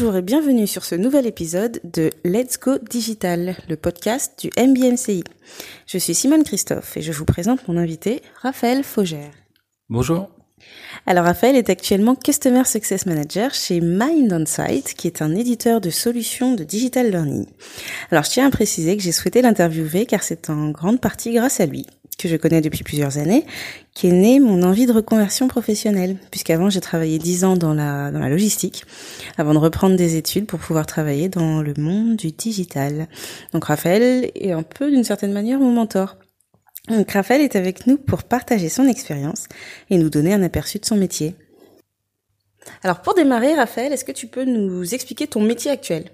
Bonjour et bienvenue sur ce nouvel épisode de Let's Go Digital, le podcast du MBMCI. Je suis Simone Christophe et je vous présente mon invité, Raphaël Faugère. Bonjour. Alors Raphaël est actuellement Customer Success Manager chez Mind On Site, qui est un éditeur de solutions de digital learning. Alors je tiens à préciser que j'ai souhaité l'interviewer car c'est en grande partie grâce à lui que je connais depuis plusieurs années, qui est née mon envie de reconversion professionnelle, puisqu'avant j'ai travaillé dix ans dans la, dans la logistique, avant de reprendre des études pour pouvoir travailler dans le monde du digital. Donc Raphaël est un peu d'une certaine manière mon mentor. Donc Raphaël est avec nous pour partager son expérience et nous donner un aperçu de son métier. Alors pour démarrer, Raphaël, est-ce que tu peux nous expliquer ton métier actuel?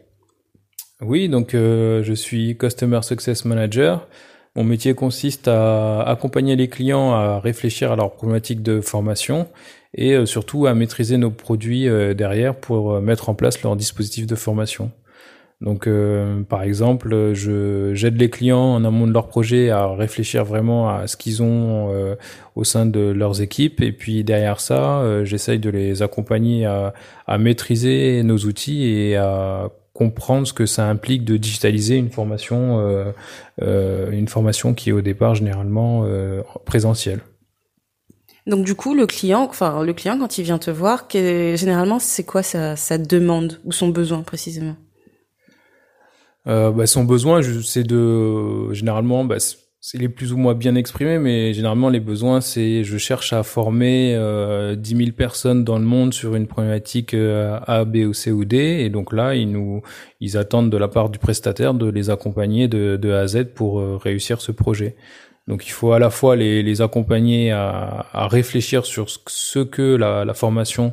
Oui, donc euh, je suis Customer Success Manager. Mon métier consiste à accompagner les clients à réfléchir à leurs problématiques de formation et euh, surtout à maîtriser nos produits euh, derrière pour euh, mettre en place leur dispositif de formation. Donc, par exemple, je j'aide les clients en amont de leur projet à réfléchir vraiment à ce qu'ils ont au sein de leurs équipes, et puis derrière ça, j'essaye de les accompagner à, à, maîtriser nos outils et à comprendre ce que ça implique de digitaliser une formation, euh, euh, une formation qui est au départ généralement euh, présentielle. Donc du coup, le client, enfin le client quand il vient te voir, généralement c'est quoi sa, sa, demande ou son besoin précisément? Euh, bah, Son besoin, c'est de généralement, bah, c'est les plus ou moins bien exprimé, mais généralement les besoins, c'est je cherche à former euh, 10 000 personnes dans le monde sur une problématique euh, A, B ou C ou D, et donc là ils nous ils attendent de la part du prestataire de les accompagner de, de A à Z pour euh, réussir ce projet. Donc il faut à la fois les, les accompagner à, à réfléchir sur ce que la, la formation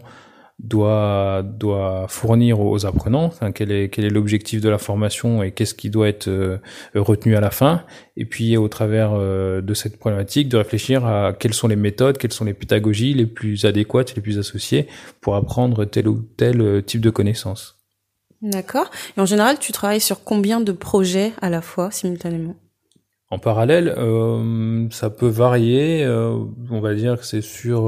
doit doit fournir aux apprenants, enfin, quel est quel est l'objectif de la formation et qu'est-ce qui doit être euh, retenu à la fin, et puis au travers euh, de cette problématique de réfléchir à quelles sont les méthodes, quelles sont les pédagogies les plus adéquates, les plus associées pour apprendre tel ou tel euh, type de connaissances. D'accord. Et en général, tu travailles sur combien de projets à la fois simultanément? En parallèle, ça peut varier. on va dire que c'est sur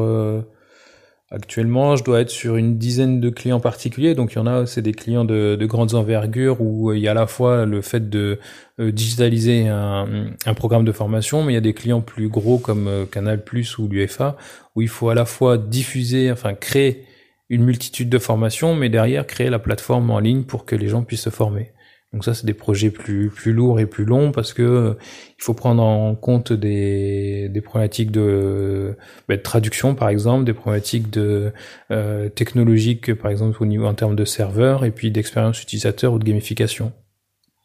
Actuellement, je dois être sur une dizaine de clients particuliers. Donc, il y en a, c'est des clients de, de, grandes envergures où euh, il y a à la fois le fait de euh, digitaliser un, un, programme de formation, mais il y a des clients plus gros comme euh, Canal Plus ou l'UFA où il faut à la fois diffuser, enfin créer une multitude de formations, mais derrière créer la plateforme en ligne pour que les gens puissent se former. Donc ça, c'est des projets plus plus lourds et plus longs parce que euh, il faut prendre en compte des, des problématiques de, bah, de traduction, par exemple, des problématiques de euh, technologiques, par exemple au niveau en termes de serveurs, et puis d'expérience utilisateur ou de gamification.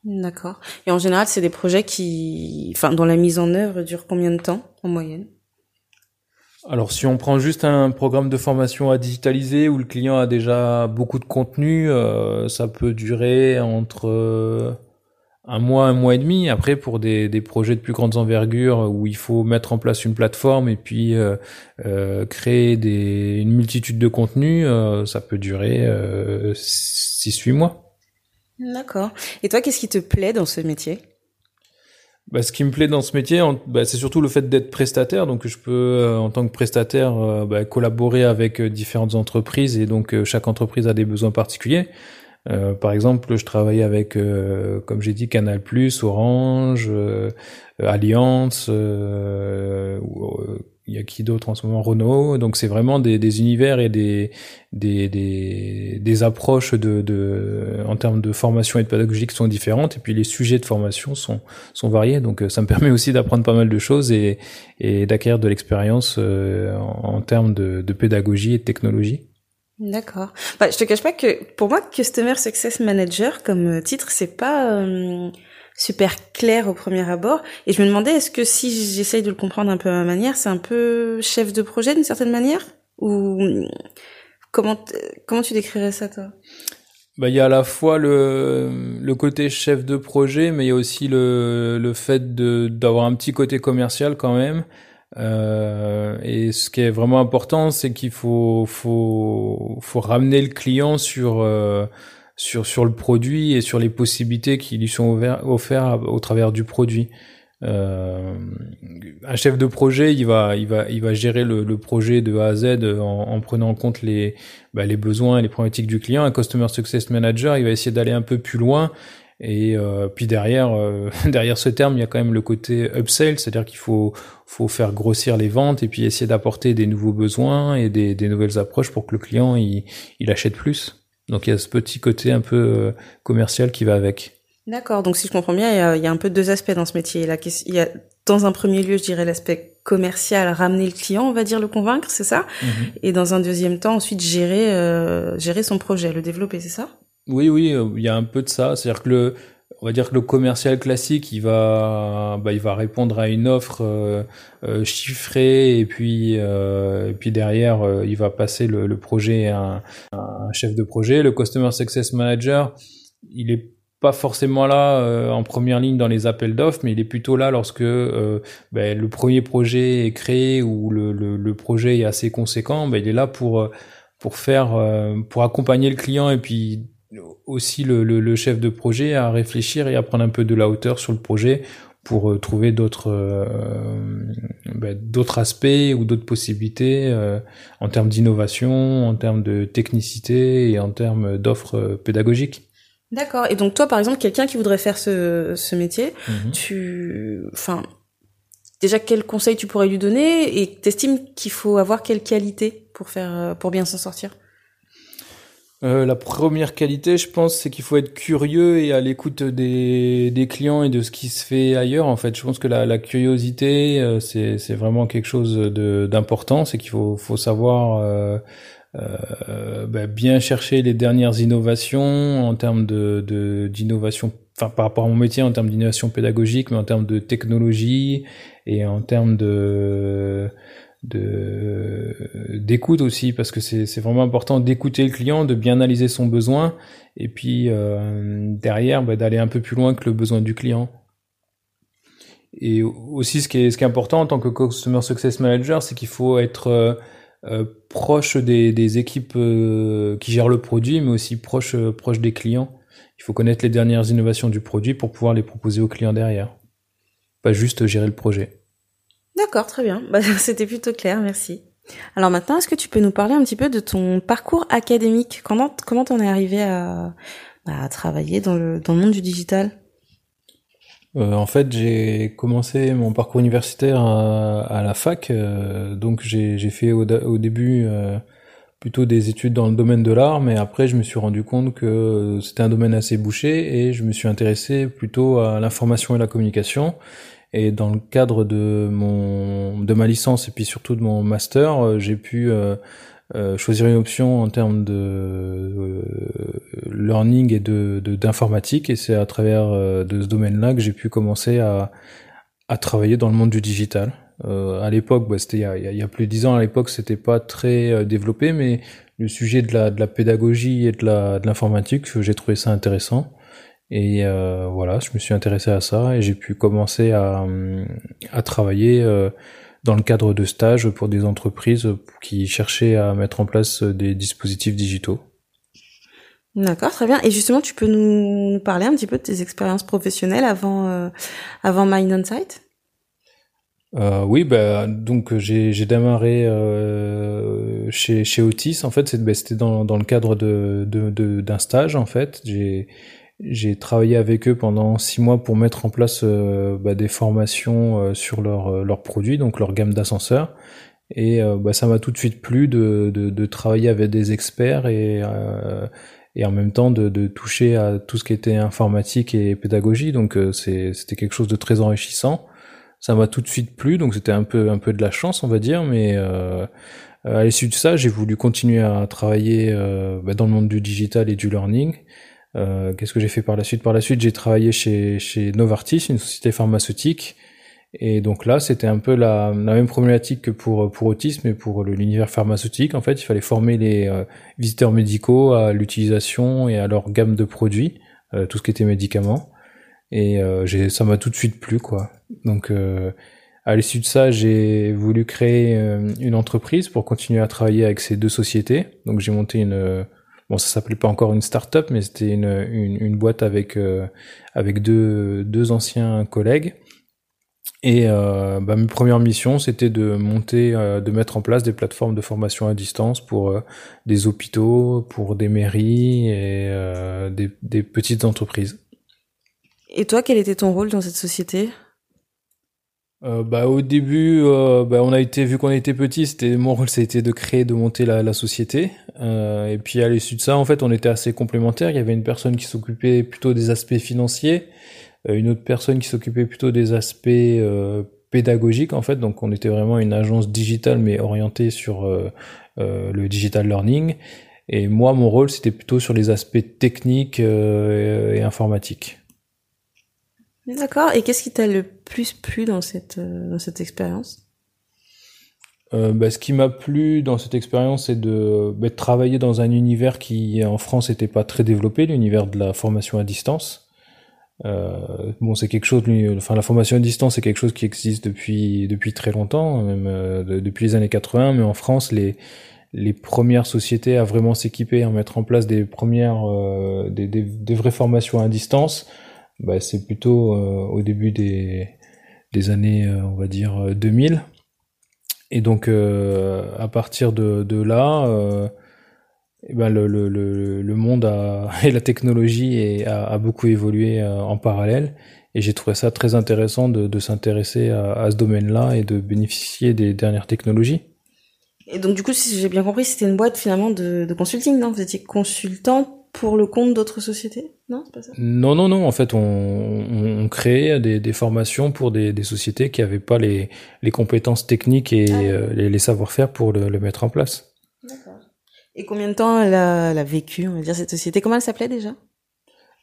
D'accord. Et en général, c'est des projets qui, enfin, dont la mise en œuvre dure combien de temps en moyenne? Alors si on prend juste un programme de formation à digitaliser où le client a déjà beaucoup de contenu, euh, ça peut durer entre euh, un mois, un mois et demi. Après, pour des, des, projets de plus grande envergure où il faut mettre en place une plateforme et puis euh, créer des, une multitude de contenus, ça peut durer euh, 6-8 mois. D'accord. Et toi, qu'est-ce qui te plaît dans ce métier? Bah, ce qui me plaît dans ce métier, bah, c'est surtout le fait d'être prestataire. Donc, je peux, euh, en tant que prestataire, euh, bah, collaborer avec euh, différentes entreprises et donc chaque entreprise a des besoins particuliers. par exemple, je travaille avec, comme j'ai dit, Canal+, Orange, Alliance, il y a qui d'autre en ce moment? Renault. Donc c'est vraiment des, univers et des des, des, approches de, de en termes de formation et de pédagogie qui sont différentes. Et puis les sujets de formation sont sont variés. Donc euh, ça me permet aussi d'apprendre pas mal de choses et et d'acquérir de l'expérience euh, en, en, termes de, de pédagogie et de technologie D'accord. Bah, je te cache pas que pour moi, Customer Success Manager comme titre, c'est pas euh, super clair au premier abord. Et je me demandais, est-ce que si j'essaye de le comprendre un peu à ma manière, c'est un peu chef de projet d'une certaine manière? Ou comment, comment tu décrirais ça, toi? Bah, il y a à la fois le, le côté chef de projet, mais il y a aussi le, le fait d'avoir un petit côté commercial quand même. Euh, et ce qui est vraiment important, c'est qu'il faut, faut, faut ramener le client sur, euh, sur sur le produit et sur les possibilités qui lui sont offertes au travers du produit. Euh, un chef de projet, il va, il va, il va gérer le, projet de A à Z en, en prenant en compte les, bah, les besoins, et les problématiques du client. Un customer success manager, il va essayer d'aller un peu plus loin. Et euh, puis derrière, euh, derrière ce terme, il y a quand même le côté upsell, c'est-à-dire qu'il faut, faut faire grossir les ventes et puis essayer d'apporter des nouveaux besoins et des, des nouvelles approches pour que le client il, il achète plus. Donc il y a ce petit côté un peu euh, commercial qui va avec. D'accord. Donc, si je comprends bien, il y, a, un peu deux aspects dans ce métier. il y a, dans un premier lieu, je dirais l'aspect commercial, ramener le client, on va dire, le convaincre, c'est ça? Mhm. Et dans un deuxième temps, ensuite gérer, euh, gérer son projet, le développer, c'est ça? Oui, oui, euh, il y a un peu de ça. C'est-à-dire que le, on va dire que le commercial classique, il va, bah, il va répondre à une offre euh, chiffrée et puis, et puis derrière, il va passer le, projet à un, chef de projet. Le customer success manager, il est pas forcément là euh, en première ligne dans les appels d'offres, mais il est plutôt là lorsque euh, ben, le premier projet est créé ou le, projet est assez conséquent. Ben, il est là pour euh, pour faire pour accompagner le client et puis aussi le, le, chef de projet à réfléchir et à prendre un peu de la hauteur sur le projet pour trouver d'autres ben, d'autres aspects ou d'autres possibilités en termes d'innovation, en termes de technicité et en termes d'offres pédagogiques. D'accord. Et donc toi, par exemple, quelqu'un qui voudrait faire ce, ce métier, mhm. tu, enfin, déjà quel conseil tu pourrais lui donner et t'estimes qu'il faut avoir quelle qualité pour faire, pour bien s'en sortir? Euh, la première qualité, je pense, c'est qu'il faut être curieux et à l'écoute des, des clients et de ce qui se fait ailleurs. En fait, je pense que la, la curiosité, euh, c'est, vraiment quelque chose d'important. C'est qu'il faut, faut savoir euh, euh, bah, bien chercher les dernières innovations en termes de d'innovation, enfin par rapport à mon métier en termes d'innovation pédagogique, mais en termes de technologie et en termes de de d'écoute aussi parce que c'est vraiment important d'écouter le client, de bien analyser son besoin et puis euh, derrière bah, d'aller un peu plus loin que le besoin du client. Et aussi ce qui est ce qui est important en tant que customer success manager, c'est qu'il faut être euh, euh, proche des, équipes qui gèrent le produit, mais aussi proche, proche des clients. Il faut connaître les dernières innovations du produit pour pouvoir les proposer aux clients derrière. Pas juste gérer le projet. D'accord, très bien. Bah, C'était plutôt clair, merci. Alors maintenant, est-ce que tu peux nous parler un petit peu de ton parcours académique? Comment comment t'en es arrivé à, bah, à travailler dans le, dans le monde du digital? Euh, en fait, j'ai commencé mon parcours universitaire à, la fac, euh, donc j'ai fait au, début euh, plutôt des études dans le domaine de l'art, mais après je me suis rendu compte que c'était un domaine assez bouché et je me suis intéressé plutôt à l'information et la communication. Et dans le cadre de mon de ma licence et puis surtout de mon master, j'ai pu euh, choisir une option en termes de euh, learning et de d'informatique et c'est à travers euh, de ce domaine-là que j'ai pu commencer à, à travailler dans le monde du digital. à l'époque, bah, c'était il, il, y a plus de dix ans. À l'époque, c'était pas très développé, mais le sujet de la, de la pédagogie et de la de l'informatique, j'ai trouvé ça intéressant. Et voilà, je me suis intéressé à ça et j'ai pu commencer à, à travailler dans le cadre de stages pour des entreprises qui cherchaient à mettre en place des dispositifs digitaux. D'accord, très bien. Et justement, tu peux nous parler un petit peu de tes expériences professionnelles avant euh, avant Mind on Site? Euh, oui, bah, donc j'ai démarré euh, chez chez Otis. En fait, bah, c'était dans dans le cadre de d'un de, d'un stage. En fait, j'ai j'ai travaillé avec eux pendant six mois pour mettre en place euh, bah, des formations euh, sur leurs euh, leurs produits, donc leur gamme d'ascenseurs. Et bah, ça m'a tout de suite plu de, de, de, travailler avec des experts et, et en même temps de, de, toucher à tout ce qui était informatique et pédagogie. Donc c'était quelque chose de très enrichissant. Ça m'a tout de suite plu, donc c'était un peu un peu de la chance, on va dire, mais à l'issue de ça, j'ai voulu continuer à travailler bah, dans le monde du digital et du learning. Euh, qu'est-ce que j'ai fait par la suite? Par la suite, j'ai travaillé chez, chez Novartis, une société pharmaceutique. Et donc là, c'était un peu la, la, même problématique que pour, pour autisme et pour l'univers pharmaceutique. En fait, il fallait former les euh, visiteurs médicaux à l'utilisation et à leur gamme de produits, euh, tout ce qui était médicaments. Et j'ai, ça m'a tout de suite plu, quoi. Donc, à l'issue de ça, j'ai voulu créer une entreprise pour continuer à travailler avec ces deux sociétés. Donc, j'ai monté une bon ça s'appelait pas encore une start-up mais c'était une, une, une, boîte avec euh, avec deux deux anciens collègues Et euh, bah, mes premières missions, c'était de monter, euh, de mettre en place des plateformes de formation à distance pour euh, des hôpitaux, pour des mairies et euh, des, des, petites entreprises. Et toi, quel était ton rôle dans cette société? Euh, bah, au début, bah, on a été vu qu'on était petit, c'était mon rôle, c'était de créer, de monter la, la société. et puis à l'issue de ça, en fait, on était assez complémentaires. Il y avait une personne qui s'occupait plutôt des aspects financiers euh, une autre personne qui s'occupait plutôt des aspects euh, pédagogiques en fait. Donc on était vraiment une agence digitale mais orientée sur euh, le digital learning. Et moi, mon rôle, c'était plutôt sur les aspects techniques et, informatiques. D'accord. Et qu'est-ce qui t'a le plus plu dans cette dans cette expérience? Euh, bah, ce qui m'a plu dans cette expérience, c'est de, bah, travailler dans un univers qui en France n'était pas très développé, l'univers de la formation à distance. Euh, bon, c'est quelque chose. Enfin, la formation à distance, c'est quelque chose qui existe depuis depuis très longtemps, même euh, depuis les années 80. Mais en France, les les premières sociétés à vraiment s'équiper, à mettre en place des premières euh, des, des, des, vraies formations à distance, bah, c'est plutôt euh, au début des des années, on va dire 2000. Et donc, à partir de de là eh ben le, le, le, monde a, et la technologie est, a, beaucoup évolué euh, en parallèle. Et j'ai trouvé ça très intéressant de, de s'intéresser à, à, ce domaine-là et de bénéficier des dernières technologies. Et donc du coup, si j'ai bien compris, c'était une boîte finalement de, de consulting, non? Vous étiez consultant pour le compte d'autres sociétés? Non, c'est pas ça? Non, non, non. En fait, on, on, on créait des, des, formations pour des, des sociétés qui n'avaient pas les, les compétences techniques et ah euh, les, les savoir-faire pour le, le mettre en place. Et combien de temps elle a, elle a vécu, on va dire, cette société? Comment elle s'appelait déjà?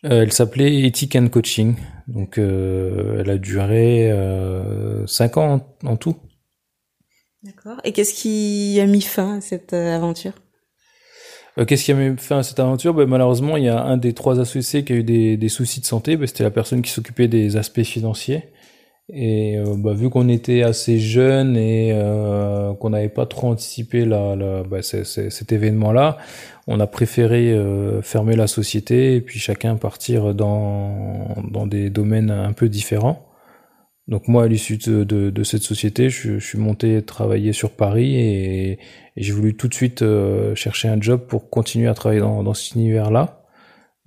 Euh, Elle s'appelait Ethic and Coaching. Donc, euh, elle a duré euh, 5 ans en, en tout. D'accord. Et qu'est-ce qui a mis fin à cette aventure? Euh, Qu'est-ce qui a à cette aventure? Ben, Malheureusement, il y a un des trois associés qui a eu des, des soucis de santé. Ben, C'était la personne qui s'occupait des aspects financiers. Et euh, bah, vu qu'on était assez jeunes et euh, qu'on n'avait pas trop anticipé la, la bah, cet événement-là, on a préféré euh, fermer la société et puis chacun partir dans, dans des domaines un peu différents. Donc moi, à l'issue de, de, de, cette société, je, je, suis monté travailler sur Paris et, j'ai voulu tout de suite euh, chercher un job pour continuer à travailler dans, dans cet univers-là.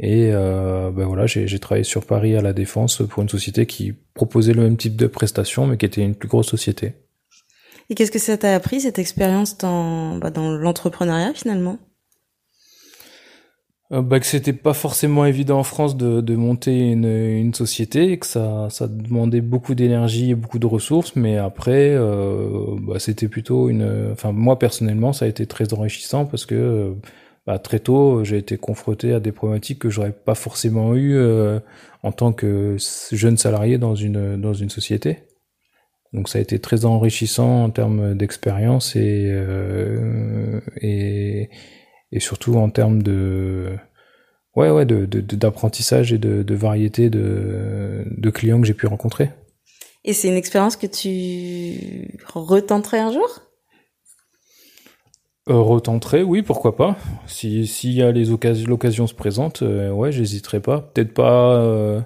Et euh, ben voilà, j'ai travaillé sur Paris à la Défense pour une société qui proposait le même type de prestations, mais qui était une plus grosse société. Et qu'est-ce que ça t'a appris cette expérience dans bah, dans l'entrepreneuriat finalement? Euh, bah, que c'était pas forcément évident en France de, de monter une, une société, que ça, ça demandait beaucoup d'énergie et beaucoup de ressources, mais après, euh, bah, c'était plutôt une. Enfin, moi personnellement, ça a été très enrichissant parce que bah, très tôt, j'ai été confronté à des problématiques que j'aurais pas forcément eu euh, en tant que jeune salarié dans une dans une société. Donc ça a été très enrichissant en termes d'expérience et, euh, et et surtout en termes de ouais ouais de d'apprentissage et de, de variété de de clients que j'ai pu rencontrer. Et c'est une expérience que tu retenterais un jour? Euh, retenterai, oui, pourquoi pas. Si s'il y a les occasions, l'occasion se présente, euh, ouais, j'hésiterai pas. Peut-être pas euh,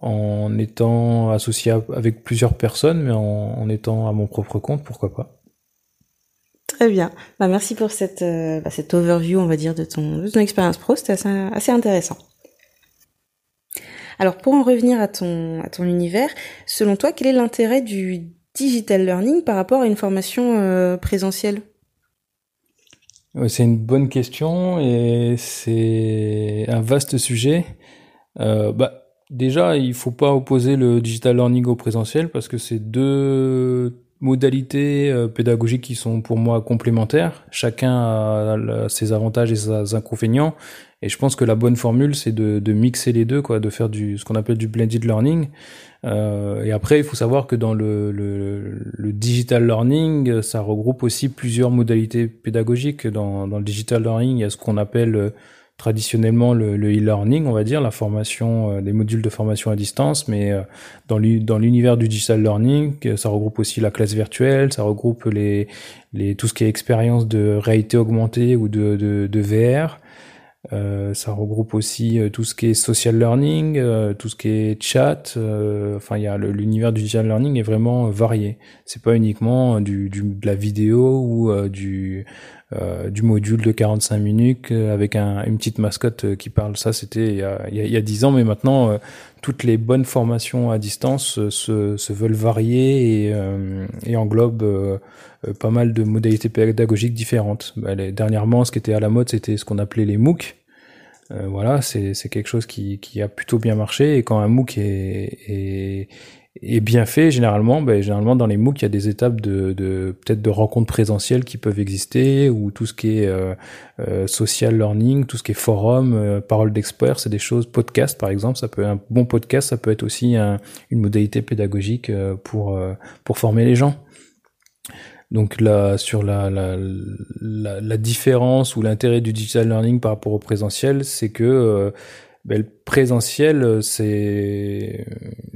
en étant associé avec plusieurs personnes, mais en, en, étant à mon propre compte, pourquoi pas. Très bien. Bah, merci pour cette euh, bah, cette overview, on va dire, de ton, de ton expérience pro. C'était assez, intéressant. Alors, pour en revenir à ton à ton univers, selon toi, quel est l'intérêt du digital learning par rapport à une formation euh, présentielle? C'est une bonne question et c'est un vaste sujet. Euh, bah, déjà, il faut pas opposer le digital learning au présentiel parce que c'est deux modalités euh, pédagogiques qui sont pour moi complémentaires. Chacun a ses avantages et ses inconvénients. Et je pense que la bonne formule, c'est de, de, mixer les deux, quoi, de faire du ce qu'on appelle du blended learning. Euh, et après, il faut savoir que dans le, le, le, digital learning, ça regroupe aussi plusieurs modalités pédagogiques. Dans, dans le digital learning, il y a ce qu'on appelle traditionnellement le e-learning, on va dire, la formation, euh, des modules de formation à distance, mais euh, dans l'univers du digital learning, ça regroupe aussi la classe virtuelle, ça regroupe les, les tout ce qui est expérience de réalité augmentée ou de, de, de VR. Euh, ça regroupe aussi tout ce qui est social learning, tout ce qui est chat. enfin, il y a l'univers du digital learning est vraiment varié. C'est pas uniquement du, du, de la vidéo ou du euh, du module de 45 minutes euh, avec un, une petite mascotte euh, qui parle. Ça, c'était il y a, il y a 10 ans, mais maintenant, toutes les bonnes formations à distance se, se veulent varier et, et englobent pas mal de modalités pédagogiques différentes. Bah, les, dernièrement, ce qui était à la mode, c'était ce qu'on appelait les MOOC. voilà, c'est quelque chose qui, qui a plutôt bien marché. Et quand un MOOC est, est, et bien fait généralement ben, généralement dans les MOOC il y a des étapes de, de peut-être de rencontres présentielles qui peuvent exister ou tout ce qui est euh, euh social learning tout ce qui est forum euh, parole d'experts c'est des choses podcast par exemple ça peut un bon podcast ça peut être aussi un, une modalité pédagogique euh, pour pour former les gens. Donc là, sur la, la, la, la différence ou l'intérêt du digital learning par rapport au présentiel, c'est que ben, le présentiel, euh, c'est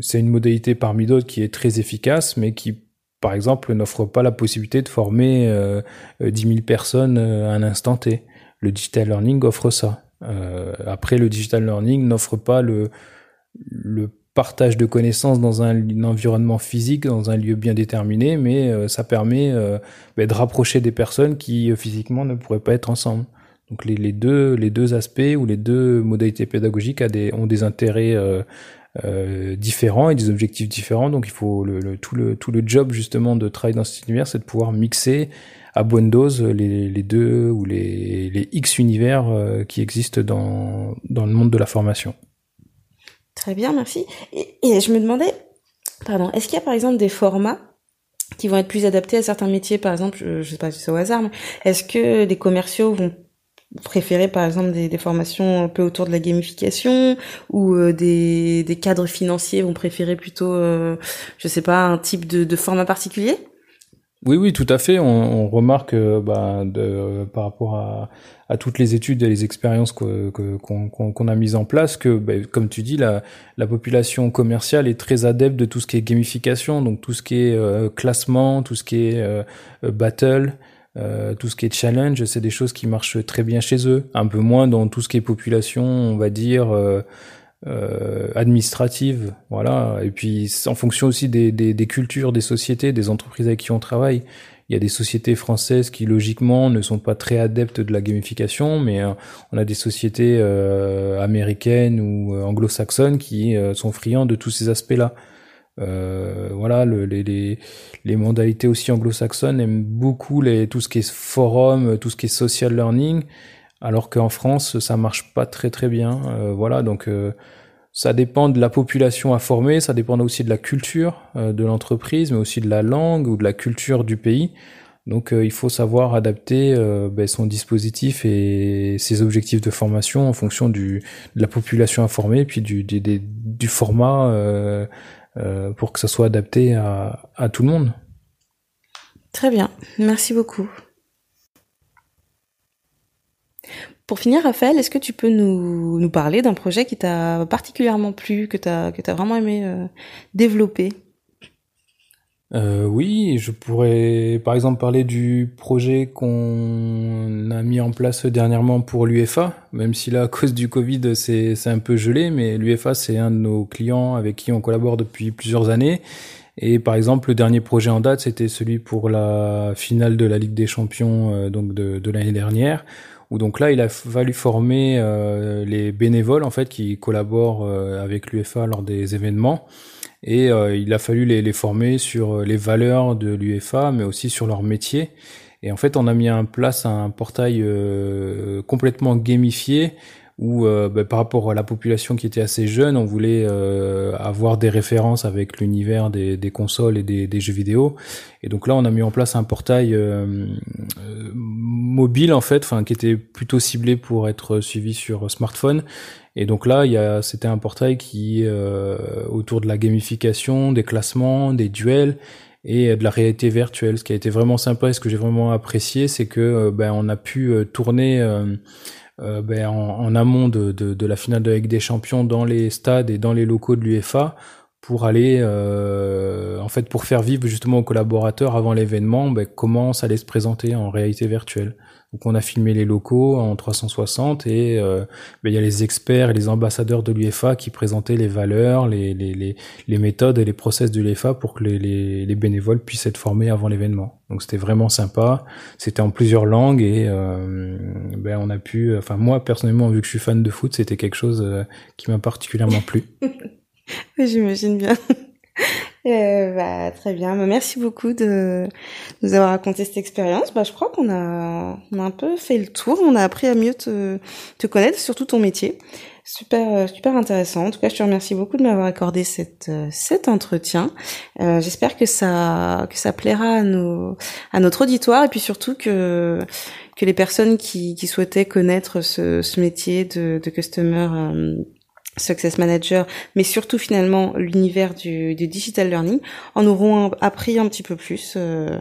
c'est une modalité parmi d'autres qui est très efficace, mais qui, par exemple, n'offre pas la possibilité de former euh, 10 000 personnes euh, à un instant T. Le digital learning offre ça. Euh, après, le digital learning n'offre pas le le partage de connaissances dans un, environnement physique, dans un lieu bien déterminé, mais euh, ça permet ben, de rapprocher des personnes qui physiquement ne pourraient pas être ensemble. Donc les, deux, les deux aspects ou les deux modalités pédagogiques ont des intérêts euh, euh, différents et des objectifs différents. Donc il faut tout, le, tout le job justement de travail dans cet univers, c'est de pouvoir mixer à bonne dose les, les deux ou les, les X univers euh, qui existent dans, dans le monde de la formation. Très bien, merci. Et, et je me demandais, pardon, est-ce qu'il y a par exemple des formats qui vont être plus adaptés à certains métiers, par exemple, je, je sais pas si c'est au hasard, mais est-ce que les commerciaux vont préférez par exemple des, des, formations un peu autour de la gamification ou euh, des, des, cadres financiers vont préférer plutôt, euh, je sais pas, un type de, de format particulier? Oui, oui, tout à fait. On, on remarque euh, bah, de, par rapport à, à, toutes les études et les expériences qu'on que, a mises en place que, bah, comme tu dis, la, la, population commerciale est très adepte de tout ce qui est gamification, donc tout ce qui est euh, classement, tout ce qui est battle. Euh, tout ce qui est challenge, c'est des choses qui marchent très bien chez eux. Un peu moins dans tout ce qui est population, on va dire euh, euh, administrative, voilà. Et puis en fonction aussi des, des, des, cultures, des sociétés, des entreprises avec qui on travaille. Il y a des sociétés françaises qui logiquement ne sont pas très adeptes de la gamification, mais euh, on a des sociétés euh, américaines ou anglo-saxonnes qui sont friands de tous ces aspects-là. Euh, voilà, le, les, les, les, modalités aussi anglo-saxonnes aiment beaucoup les, tout ce qui est forum, tout ce qui est social learning, alors qu'en France, ça marche pas très très bien. Euh, voilà, donc euh, ça dépend de la population à former, ça dépend aussi de la culture euh, de l'entreprise, mais aussi de la langue ou de la culture du pays. Donc il faut savoir adapter ben, son dispositif et ses objectifs de formation en fonction du, de la population à former, puis du, du, du format euh, pour que ça soit adapté à, tout le monde. Très bien, merci beaucoup. Pour finir, Raphaël, est-ce que tu peux nous, parler d'un projet qui t'a particulièrement plu, que tu as, que as vraiment aimé euh, développer? Euh, oui, je pourrais par exemple parler du projet qu'on a mis en place dernièrement pour l'UFA, même si là à cause du Covid c'est un peu gelé, mais l'UFA c'est un de nos clients avec qui on collabore depuis plusieurs années. Et par exemple le dernier projet en date c'était celui pour la finale de la Ligue des Champions euh, donc de, l'année dernière, où donc là il a fallu former euh, les bénévoles en fait qui collaborent avec l'UFA lors des événements et euh, il a fallu les, les, former sur euh, les valeurs de l'UFA, mais aussi sur leur métier. Et en fait, on a mis en place un portail euh, complètement gamifié où, euh, bah, par rapport à la population qui était assez jeune, on voulait euh, avoir des références avec l'univers des, des, consoles et des, des, jeux vidéo. Et donc là, on a mis en place un portail mobile en fait, qui était plutôt ciblé pour être suivi sur smartphone et donc là, il y a, c'était un portail qui euh, autour de la gamification, des classements, des duels et de la réalité virtuelle. Ce qui a été vraiment sympa et ce que j'ai vraiment apprécié, c'est que euh, ben, on a pu euh, tourner euh, ben, en, en, amont de, de, de, la finale de la Ligue des Champions dans les stades et dans les locaux de l'UEFA pour aller, euh, en fait, pour faire vivre justement aux collaborateurs avant l'événement, ben, comment ça allait se présenter en réalité virtuelle. Donc on a filmé les locaux en 360 et euh, ben, il y a les experts et les ambassadeurs de l'UEFA qui présentaient les valeurs, les, les, les, les, méthodes et les process de l'UEFA pour que les, les, les, bénévoles puissent être formés avant l'événement. Donc c'était vraiment sympa. C'était en plusieurs langues et euh, ben, on a pu, enfin moi personnellement vu que je suis fan de foot, c'était quelque chose euh, qui m'a particulièrement plu. J'imagine bien. Euh, bah, très bien. Bah, merci beaucoup de nous avoir raconté cette expérience. Bah, je crois qu'on a, on a un peu fait le tour. On a appris à mieux te, te connaître, surtout ton métier. Super, euh, super intéressant. En tout cas, je te remercie beaucoup de m'avoir accordé cette, euh, cet entretien. Euh, J'espère que ça, que ça plaira à nos, à notre auditoire et puis surtout que, que les personnes qui, qui souhaitaient connaître ce, ce métier de, de customer euh, Success Manager, mais surtout finalement l'univers du, digital learning, en auront appris un petit peu plus euh,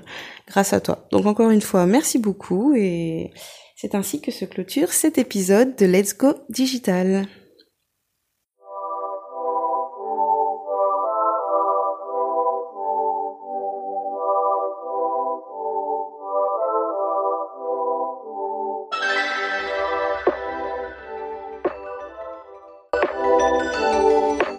grâce à toi. Donc encore une fois, merci beaucoup et c'est ainsi que se clôture cet épisode de Let's Go Digital.